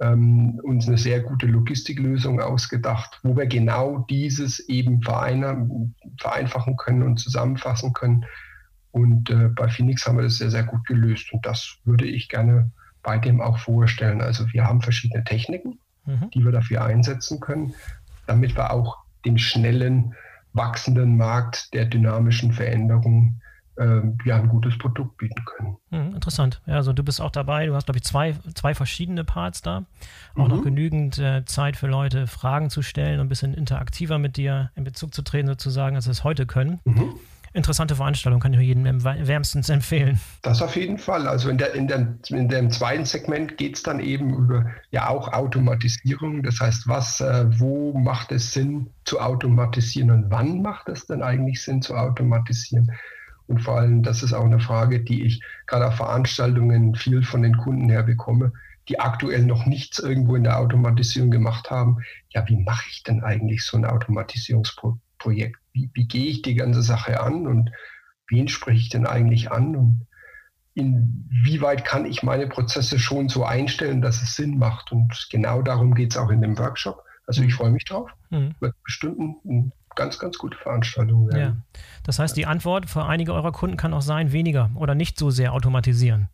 ähm, uns eine sehr gute Logistiklösung ausgedacht, wo wir genau dieses eben vereinfachen können und zusammenfassen können. Und äh, bei Phoenix haben wir das sehr, sehr gut gelöst. Und das würde ich gerne bei dem auch vorstellen. Also wir haben verschiedene Techniken, mhm. die wir dafür einsetzen können, damit wir auch dem schnellen, wachsenden Markt der dynamischen Veränderungen äh, ja, ein gutes Produkt bieten können. Hm, interessant. Ja, also du bist auch dabei. Du hast, glaube ich, zwei, zwei verschiedene Parts da. Auch mhm. noch genügend äh, Zeit für Leute, Fragen zu stellen und ein bisschen interaktiver mit dir in Bezug zu treten, sozusagen, als sie es heute können. Mhm. Interessante Veranstaltung, kann ich nur jedem wärmstens empfehlen. Das auf jeden Fall. Also in, der, in, der, in dem zweiten Segment geht es dann eben über ja auch Automatisierung. Das heißt, was, äh, wo macht es Sinn zu automatisieren und wann macht es denn eigentlich Sinn zu automatisieren? Und vor allem, das ist auch eine Frage, die ich gerade auf Veranstaltungen viel von den Kunden her bekomme, die aktuell noch nichts irgendwo in der Automatisierung gemacht haben. Ja, wie mache ich denn eigentlich so ein Automatisierungsprojekt? Wie, wie gehe ich die ganze Sache an und wen spreche ich denn eigentlich an? Und inwieweit kann ich meine Prozesse schon so einstellen, dass es Sinn macht? Und genau darum geht es auch in dem Workshop. Also ich mhm. freue mich drauf. Mhm. Wird bestimmt ein ganz, ganz gute Veranstaltung werden. Ja. Das heißt, die Antwort für einige eurer Kunden kann auch sein, weniger oder nicht so sehr automatisieren.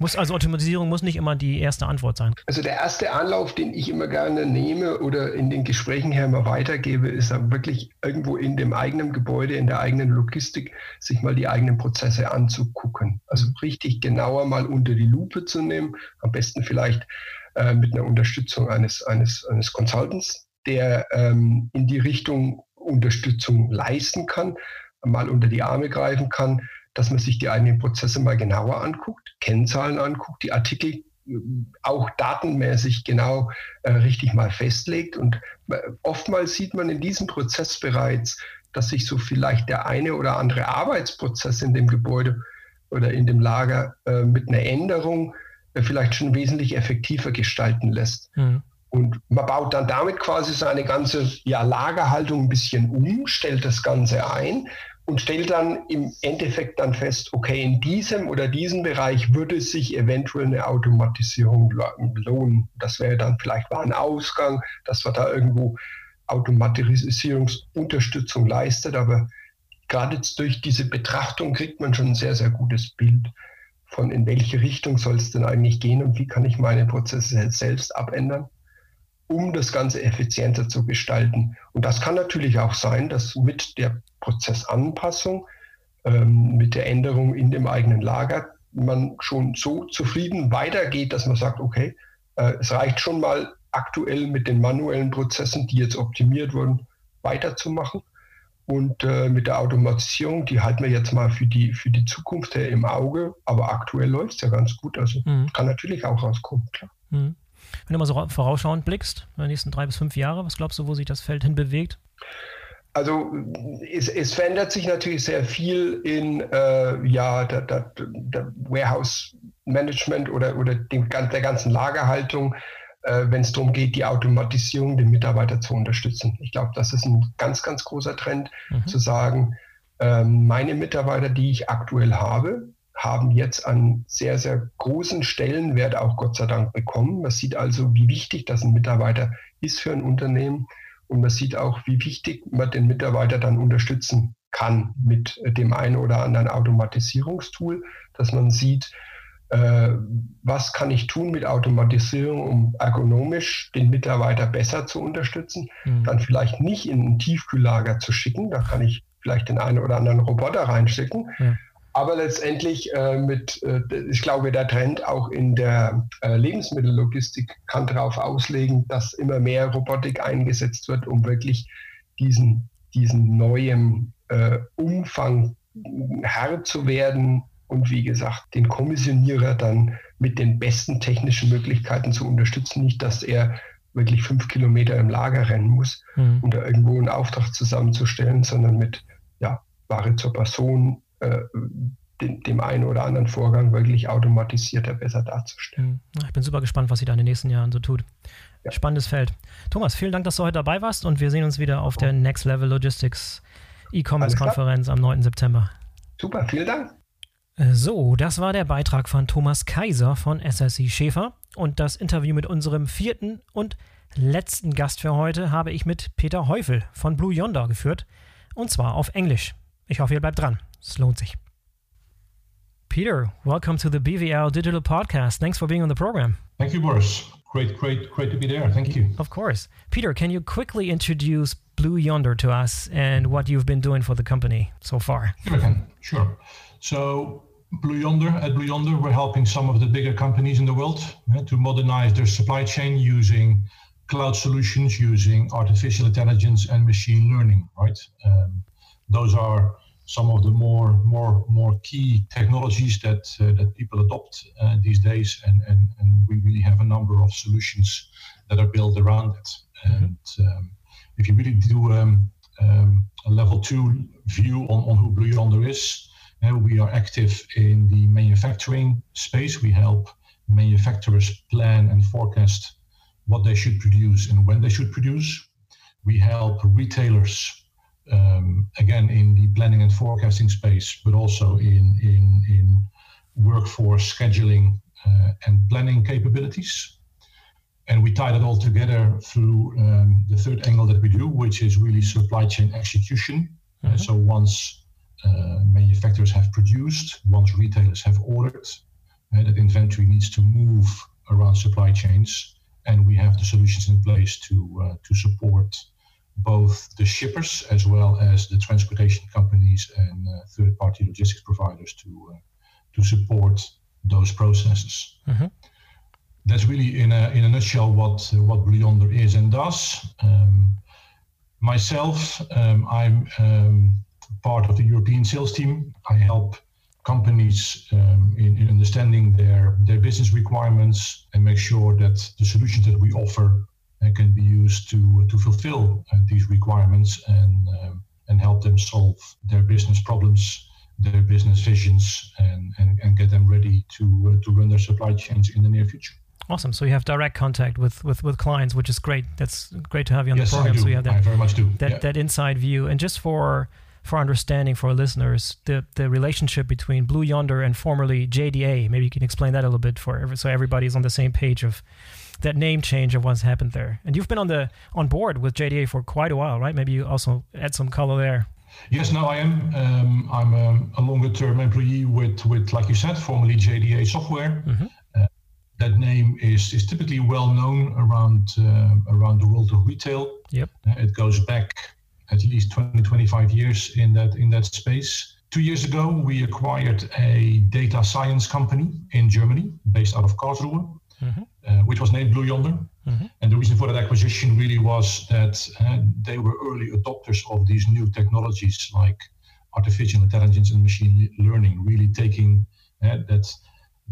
Muss also Automatisierung muss nicht immer die erste Antwort sein. Also der erste Anlauf, den ich immer gerne nehme oder in den Gesprächen her immer weitergebe, ist dann wirklich irgendwo in dem eigenen Gebäude, in der eigenen Logistik, sich mal die eigenen Prozesse anzugucken. Also mhm. richtig genauer mal unter die Lupe zu nehmen, am besten vielleicht äh, mit einer Unterstützung eines, eines, eines Consultants, der ähm, in die Richtung Unterstützung leisten kann, mal unter die Arme greifen kann, dass man sich die eigenen Prozesse mal genauer anguckt, Kennzahlen anguckt, die Artikel äh, auch datenmäßig genau äh, richtig mal festlegt. Und äh, oftmals sieht man in diesem Prozess bereits, dass sich so vielleicht der eine oder andere Arbeitsprozess in dem Gebäude oder in dem Lager äh, mit einer Änderung äh, vielleicht schon wesentlich effektiver gestalten lässt. Mhm. Und man baut dann damit quasi seine ganze ja, Lagerhaltung ein bisschen um, stellt das Ganze ein und stellt dann im Endeffekt dann fest, okay, in diesem oder diesem Bereich würde sich eventuell eine Automatisierung lohnen. Das wäre dann vielleicht mal ein Ausgang, dass man da irgendwo Automatisierungsunterstützung leistet, aber gerade jetzt durch diese Betrachtung kriegt man schon ein sehr, sehr gutes Bild von in welche Richtung soll es denn eigentlich gehen und wie kann ich meine Prozesse selbst abändern um das Ganze effizienter zu gestalten. Und das kann natürlich auch sein, dass mit der Prozessanpassung, ähm, mit der Änderung in dem eigenen Lager, man schon so zufrieden weitergeht, dass man sagt, okay, äh, es reicht schon mal aktuell mit den manuellen Prozessen, die jetzt optimiert wurden, weiterzumachen. Und äh, mit der Automatisierung, die halten wir jetzt mal für die, für die Zukunft im Auge, aber aktuell läuft es ja ganz gut. Also mhm. kann natürlich auch rauskommen, klar. Mhm. Wenn du mal so vorausschauend blickst, in den nächsten drei bis fünf Jahre, was glaubst du, wo sich das Feld hin bewegt? Also es, es verändert sich natürlich sehr viel in äh, ja, der, der, der, Warehouse Management oder, oder dem, der ganzen Lagerhaltung, äh, wenn es darum geht, die Automatisierung der Mitarbeiter zu unterstützen. Ich glaube, das ist ein ganz, ganz großer Trend, mhm. zu sagen, äh, meine Mitarbeiter, die ich aktuell habe, haben jetzt einen sehr, sehr großen Stellenwert auch Gott sei Dank bekommen. Man sieht also, wie wichtig das ein Mitarbeiter ist für ein Unternehmen. Und man sieht auch, wie wichtig man den Mitarbeiter dann unterstützen kann mit dem einen oder anderen Automatisierungstool, dass man sieht, äh, was kann ich tun mit Automatisierung, um ergonomisch den Mitarbeiter besser zu unterstützen, mhm. dann vielleicht nicht in ein Tiefkühllager zu schicken, da kann ich vielleicht den einen oder anderen Roboter reinschicken, mhm Aber letztendlich äh, mit, äh, ich glaube, der Trend auch in der äh, Lebensmittellogistik kann darauf auslegen, dass immer mehr Robotik eingesetzt wird, um wirklich diesen, diesen neuen äh, Umfang Herr zu werden und wie gesagt, den Kommissionierer dann mit den besten technischen Möglichkeiten zu unterstützen. Nicht, dass er wirklich fünf Kilometer im Lager rennen muss, mhm. um da irgendwo einen Auftrag zusammenzustellen, sondern mit ja, Ware zur Person, äh, dem, dem, einen oder anderen Vorgang wirklich automatisierter besser darzustellen. Mhm. Ich bin super gespannt, was sie da in den nächsten Jahren so tut. Ja. Spannendes Feld. Thomas, vielen Dank, dass du heute dabei warst und wir sehen uns wieder auf der Next Level Logistics E-Commerce-Konferenz am 9. September. Super, vielen Dank. So, das war der Beitrag von Thomas Kaiser von SSC Schäfer und das Interview mit unserem vierten und letzten Gast für heute habe ich mit Peter Heufel von Blue Yonder geführt und zwar auf Englisch. Ich hoffe, ihr bleibt dran. Es lohnt sich. Peter, welcome to the BVL Digital Podcast. Thanks for being on the program. Thank you, Boris. Great, great, great to be there. Thank you. Of course. Peter, can you quickly introduce Blue Yonder to us and what you've been doing for the company so far? Sure, I can. Sure. So, Blue Yonder, at Blue Yonder, we're helping some of the bigger companies in the world uh, to modernize their supply chain using cloud solutions, using artificial intelligence and machine learning. Right, um, those are some of the more more more key technologies that uh, that people adopt uh, these days, and, and and we really have a number of solutions that are built around it. Mm-hmm. And um, if you really do um, um a level two view on, on who Blue Yonder is, uh, we are active in the manufacturing space. We help manufacturers plan and forecast what they should produce and when they should produce. We help retailers, um, again, in the planning and forecasting space, but also in, in, in workforce scheduling uh, and planning capabilities. And we tie that all together through um, the third angle that we do, which is really supply chain execution. Uh, mm-hmm. Uh, so once uh, manufacturers have produced, once retailers have ordered, uh, that inventory needs to move around supply chains, and we have the solutions in place to uh, to support both the shippers as well as the transportation companies and uh, third-party logistics providers to uh, to support those processes. Mm-hmm. That's really in a in a nutshell what what Blue Yonder is and does. Um, myself, um, I'm um, part of the European sales team. I help companies um, in, in, understanding their, their business requirements and make sure that the solutions that we offer uh, can be used to, to fulfill uh, these requirements and, um, and help them solve their business problems, their business visions, and, and, and get them ready to, uh, to run their supply chains in the near future. Awesome. So you have direct contact with, with, with clients, which is great. That's great to have you on yes, the program. I do. So you have that, I very much do. That, yeah. that inside view. And just for for understanding for listeners the the relationship between Blue Yonder and formerly JDA. Maybe you can explain that a little bit for every, so everybody's on the same page of that name change of what's happened there. And you've been on the on board with JDA for quite a while, right? Maybe you also add some color there. Yes, no, I am. Um, I'm a, a longer term employee with with like you said, formerly JDA Software. Mm-hmm. Uh, that name is is typically well known around uh, around the world of retail. Yep. Uh, it goes back at least 20, 25 years in that in that space. Two years ago, we acquired a data science company in Germany, based out of Karlsruhe, mm-hmm. Uh, which was named Blue Yonder. Mm-hmm. And the reason for that acquisition really was that uh, they were early adopters of these new technologies like artificial intelligence and machine learning, really taking uh, that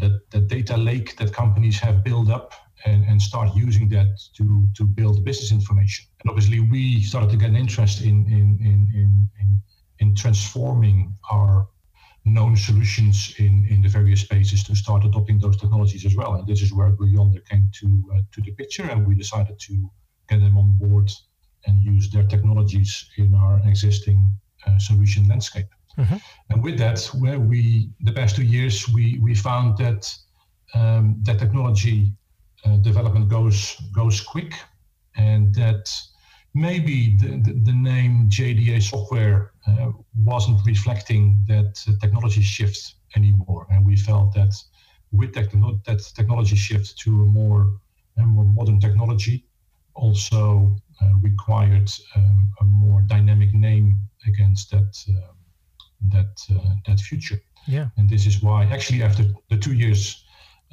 that that data lake that companies have built up and, and start using that to, to build business information. And obviously, we started to get an interest in, in, in, in, in, in transforming our known solutions in, in the various spaces to start adopting those technologies as well. And this is where Yonder came to, uh, to the picture, and we decided to get them on board and use their technologies in our existing uh, solution landscape. Mm-hmm. And with that, where we the past two years, we we found that um, that technology uh, development goes goes quick, and that maybe the, the, the name JDA software uh, wasn't reflecting that uh, technology shift anymore, and we felt that with that, that technology shift to a more a more modern technology also uh, required um, a more dynamic name against that uh, that uh, that future. Yeah. And this is why actually after the two years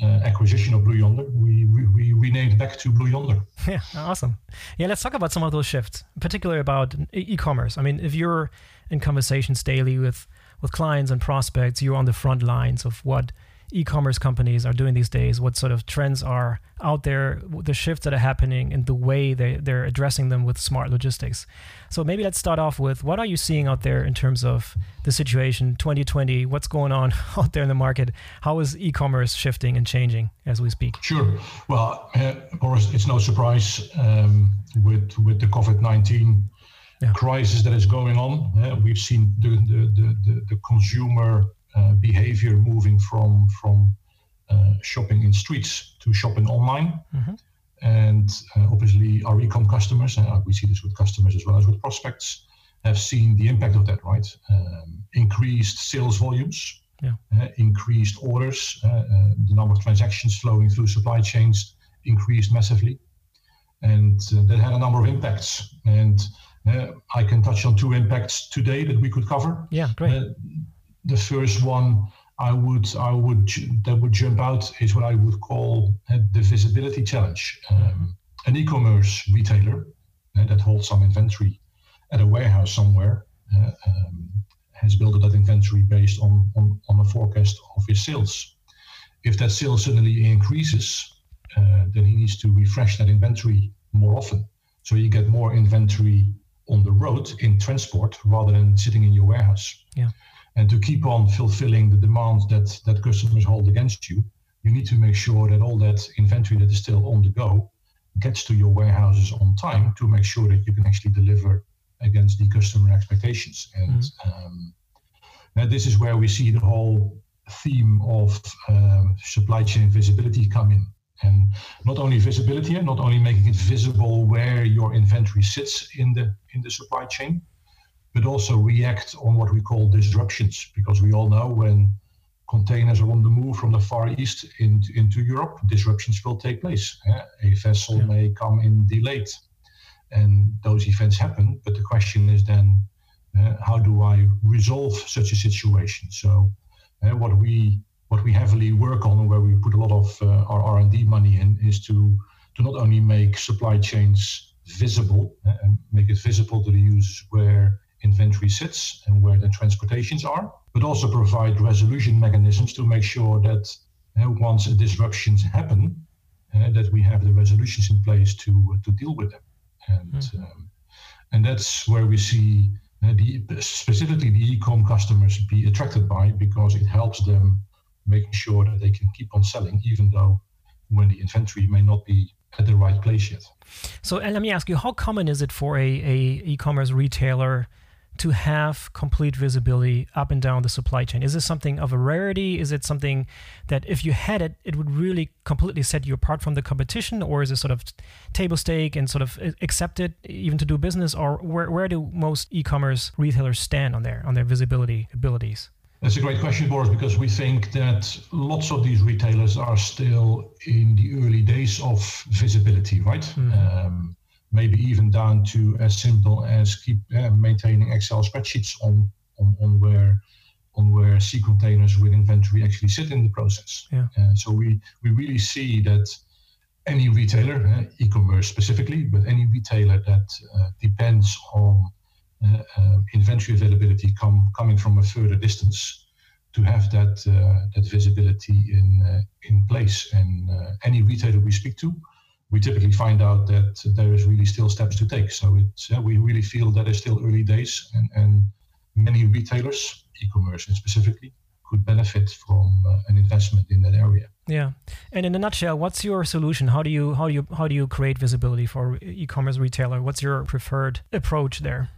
Uh, acquisition of Blue Yonder, we, we, we renamed back to Blue Yonder. Yeah, awesome. Yeah, let's talk about some of those shifts, particularly about e-commerce. I mean, if you're in conversations daily with with clients and prospects, you're on the front lines of what e-commerce companies are doing these days, what sort of trends are out there, the shifts that are happening, and the way they, they're addressing them with smart logistics. So maybe let's start off with what are you seeing out there in terms of the situation 2020? What's going on out there in the market? How is e-commerce shifting and changing as we speak? Sure. Well, uh, Boris, it's no surprise um, with with the COVID 19 yeah. crisis that is going on. Uh, we've seen the, the, the, the consumer uh, behavior moving from from uh, shopping in streets to shopping online. Mm-hmm. And uh, obviously, our ecom customers, uh, we see this with customers as well as with prospects, have seen the impact of that, right? Um, increased sales volumes, yeah. uh, increased orders, the number of transactions flowing through supply chains increased massively. And that had a number of impacts. And I can touch on two impacts today that we could cover. Yeah, great the first one I would I would that would jump out is what I would call uh, the visibility challenge. Um, an e-commerce retailer uh, that holds some inventory at a warehouse somewhere uh, um, has built that inventory based on, on on a forecast of his sales. If that sales suddenly increases, uh, then he needs to refresh that inventory more often. So you get more inventory on the road in transport rather than sitting in your warehouse. Yeah and to keep on fulfilling the demands that that customers hold against you, you need to make sure that all that inventory that is still on the go gets to your warehouses on time to make sure that you can actually deliver against the customer expectations. And mm-hmm. um, now this is where we see the whole theme of um, supply chain visibility come in. And not only visibility, and not only making it visible where your inventory sits in the in the supply chain, but also react on what we call disruptions, because we all know when containers are on the move from the Far East into, into Europe, disruptions will take place. A vessel yeah. may come in delayed, and those events happen. But the question is then, uh, how do I resolve such a situation? So, uh, what we what we heavily work on, and where we put a lot of uh, our R and D money in, is to to not only make supply chains visible and make it visible to the users where inventory sits and where the transportations are, but also provide resolution mechanisms to make sure that uh, once disruptions happen, uh, that we have the resolutions in place to uh, to deal with them. And mm. um, and that's where we see uh, the specifically the e-com customers be attracted by because it helps them making sure that they can keep on selling even though when the inventory may not be at the right place yet. So, and let me ask you, how common is it for a, a e-commerce retailer to have complete visibility up and down the supply chain? Is this something of a rarity? Is it something that if you had it, it would really completely set you apart from the competition? Or is it sort of table stake and sort of accepted even to do business? Or where, where do most e-commerce retailers stand on their on their visibility abilities? That's a great question, Boris, because we think that lots of these retailers are still in the early days of visibility, right? Mm-hmm. Um, maybe even down to as simple as keep uh, maintaining Excel spreadsheets on, on, on where on where sea containers with inventory actually sit in the process. Yeah. Uh, so we we really see that any retailer, uh, e-commerce specifically, but any retailer that uh, depends on uh, uh, inventory availability come, coming from a further distance to have that that visibility in in place. And any retailer we speak to we typically find out that there is really still steps to take. So it's, uh, we really feel that it's still early days, and, and many retailers, e-commerce specifically, could benefit from uh, an investment in that area. Yeah, and in a nutshell, what's your solution? How do you how do you how do you create visibility for e-commerce retailer? What's your preferred approach there?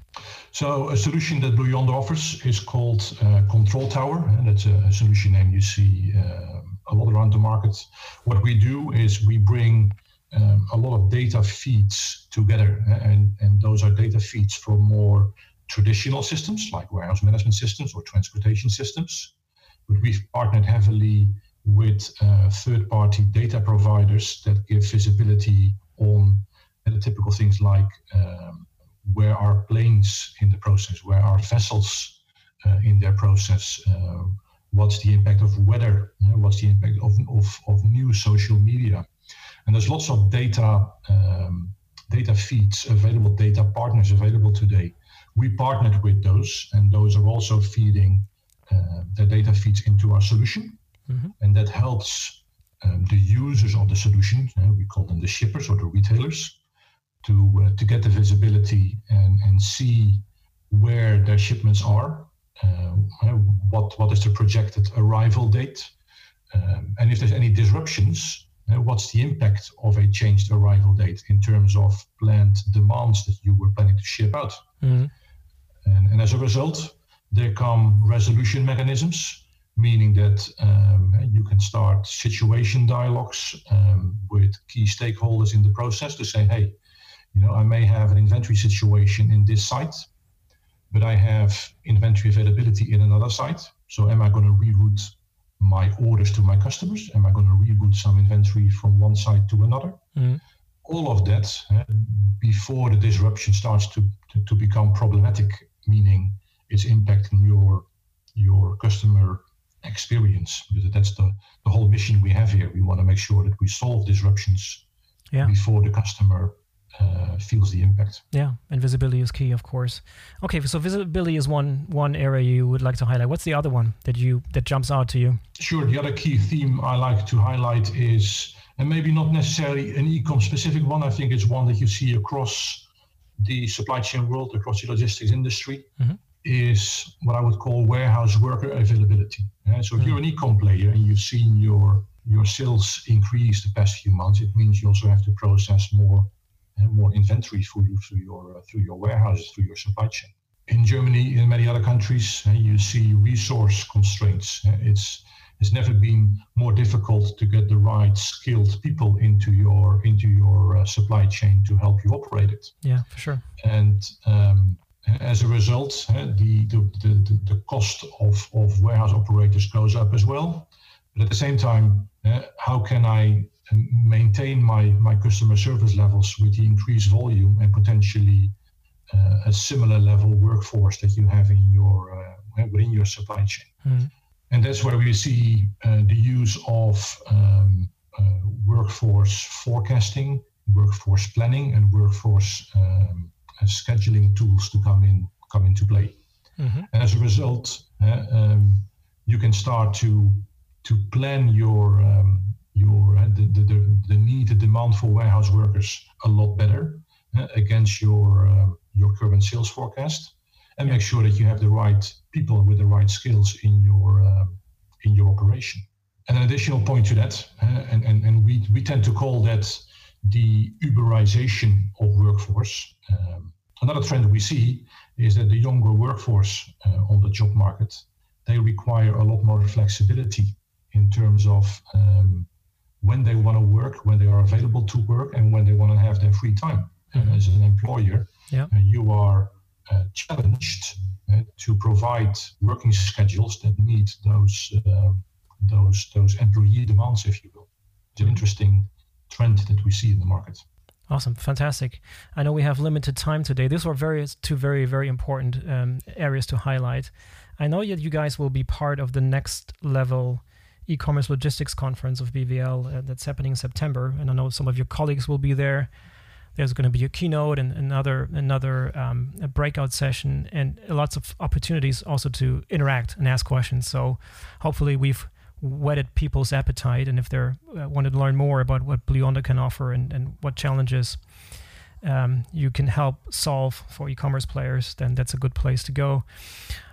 So a solution that Blue Yonder offers is called uh, Control Tower, and that's a, a solution name you see uh, a lot around the market. What we do is we bring um, a lot of data feeds together, and, and those are data feeds from more traditional systems like warehouse management systems or transportation systems. But we've partnered heavily with uh, third party data providers that give visibility on uh, the typical things like um, where are planes in the process, where are vessels uh, in their process. Uh, what's the impact of weather? what's the impact of, of, of new social media? And there's lots of data um, data feeds available, data partners available today. We partnered with those, and those are also feeding uh, the data feeds into our solution, mm-hmm. and that helps um, the users of the solution. Uh, we call them the shippers or the retailers, to uh, to get the visibility and and see where their shipments are, uh, what what is the projected arrival date, um, and if there's any disruptions, uh, what's the impact of a changed arrival date in terms of planned demands that you were planning to ship out. Mm-hmm. And, and, as a result, there come resolution mechanisms, meaning that um, you can start situation dialogues um, with key stakeholders in the process to say, hey, you know, I may have an inventory situation in this site, but I have inventory availability in another site. So am I going to reroute my orders to my customers? Am I going to reroute some inventory from one side to another? Mm. All of that uh, before the disruption starts to, to, to, become problematic, meaning it's impacting your your customer experience. Because that's the, the whole mission we have here. We want to make sure that we solve disruptions yeah. before the customer uh, feels the impact. Yeah, and visibility is key, of course. Okay, so visibility is one one area you would like to highlight. What's the other one that you that jumps out to you? Sure. The other key theme I like to highlight is, and maybe not necessarily an ecom specific one. I think it's one that you see across the supply chain world, across the logistics industry. Mm-hmm. Is what I would call warehouse worker availability. Yeah? So, mm-hmm. if you're an ecom player and you've seen your your sales increase the past few months, it means you also have to process more more inventory through, through your uh, through your warehouses, through your supply chain. In Germany, in many other countries, you see resource constraints. It's it's never been more difficult to get the right skilled people into your into your uh, supply chain to help you operate it. Yeah, for sure. And um, as a result, uh, the, the, the, the cost of, of warehouse operators goes up as well. But at the same time, uh, how can I maintain my, my customer service levels with the increased volume and potentially uh, a similar level workforce that you have in your uh, within your supply chain. Mm. And that's where we see uh, the use of um, uh, workforce forecasting, workforce planning, and workforce um, scheduling tools to come in come into play. Mm-hmm. And as a result, uh, um, you can start to to plan your um, your uh, the, the, the need, the demand for warehouse workers a lot better uh, against your um, your current sales forecast, and make sure that you have the right people with the right skills in your um, in your operation. And an additional point to that, uh, and, and, and we, we tend to call that the Uberization of workforce. Um, another trend we see is that the younger workforce uh, on the job market, they require a lot more flexibility in terms of um, when they want to work, when they are available to work, and when they want to have their free time. Mm-hmm. And as an employer, yeah. uh, you are uh, challenged uh, to provide working schedules that meet those uh, those those employee demands, if you will. It's an interesting trend that we see in the market. Awesome, fantastic. I know we have limited time today. These were very two very very important um, areas to highlight. I know that you guys will be part of the next level e-commerce logistics conference of BVL uh, that's happening in September, and I know some of your colleagues will be there. There's going to be a keynote and another another um, breakout session, and lots of opportunities also to interact and ask questions. So hopefully we've whetted people's appetite, and if they uh, wanted to learn more about what Blue Yonder can offer and, and what challenges um, you can help solve for e-commerce players, then that's a good place to go.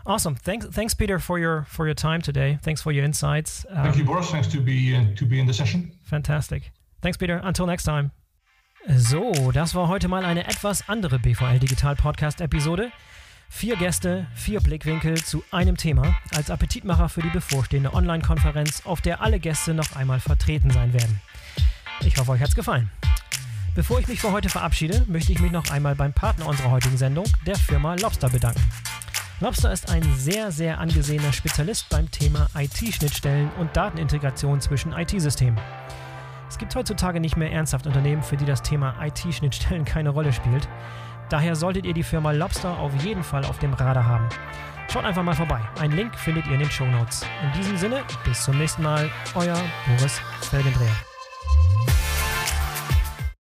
Awesome. Thanks, thanks, Peter, for your for your time today. Thanks for your insights. Um, Thank you, Boris. Thanks to be uh, to be in the session. Fantastic. Thanks, Peter. Until next time. So, das war heute mal eine etwas andere BVL Digital Podcast Episode. Vier Gäste, vier Blickwinkel zu einem Thema als Appetitmacher für die bevorstehende Online-Konferenz, auf der alle Gäste noch einmal vertreten sein werden. Ich hoffe, euch hat's gefallen. Bevor ich mich für heute verabschiede, möchte ich mich noch einmal beim Partner unserer heutigen Sendung, der Firma Lobster, bedanken. Lobster ist ein sehr, sehr angesehener Spezialist beim Thema IT-Schnittstellen und Datenintegration zwischen IT-Systemen. Es gibt heutzutage nicht mehr ernsthaft Unternehmen, für die das Thema IT-Schnittstellen keine Rolle spielt. Daher solltet ihr die Firma Lobster auf jeden Fall auf dem Radar haben. Schaut einfach mal vorbei. Einen Link findet ihr in den Show Notes. In diesem Sinne, bis zum nächsten Mal, euer Boris Felgendreher.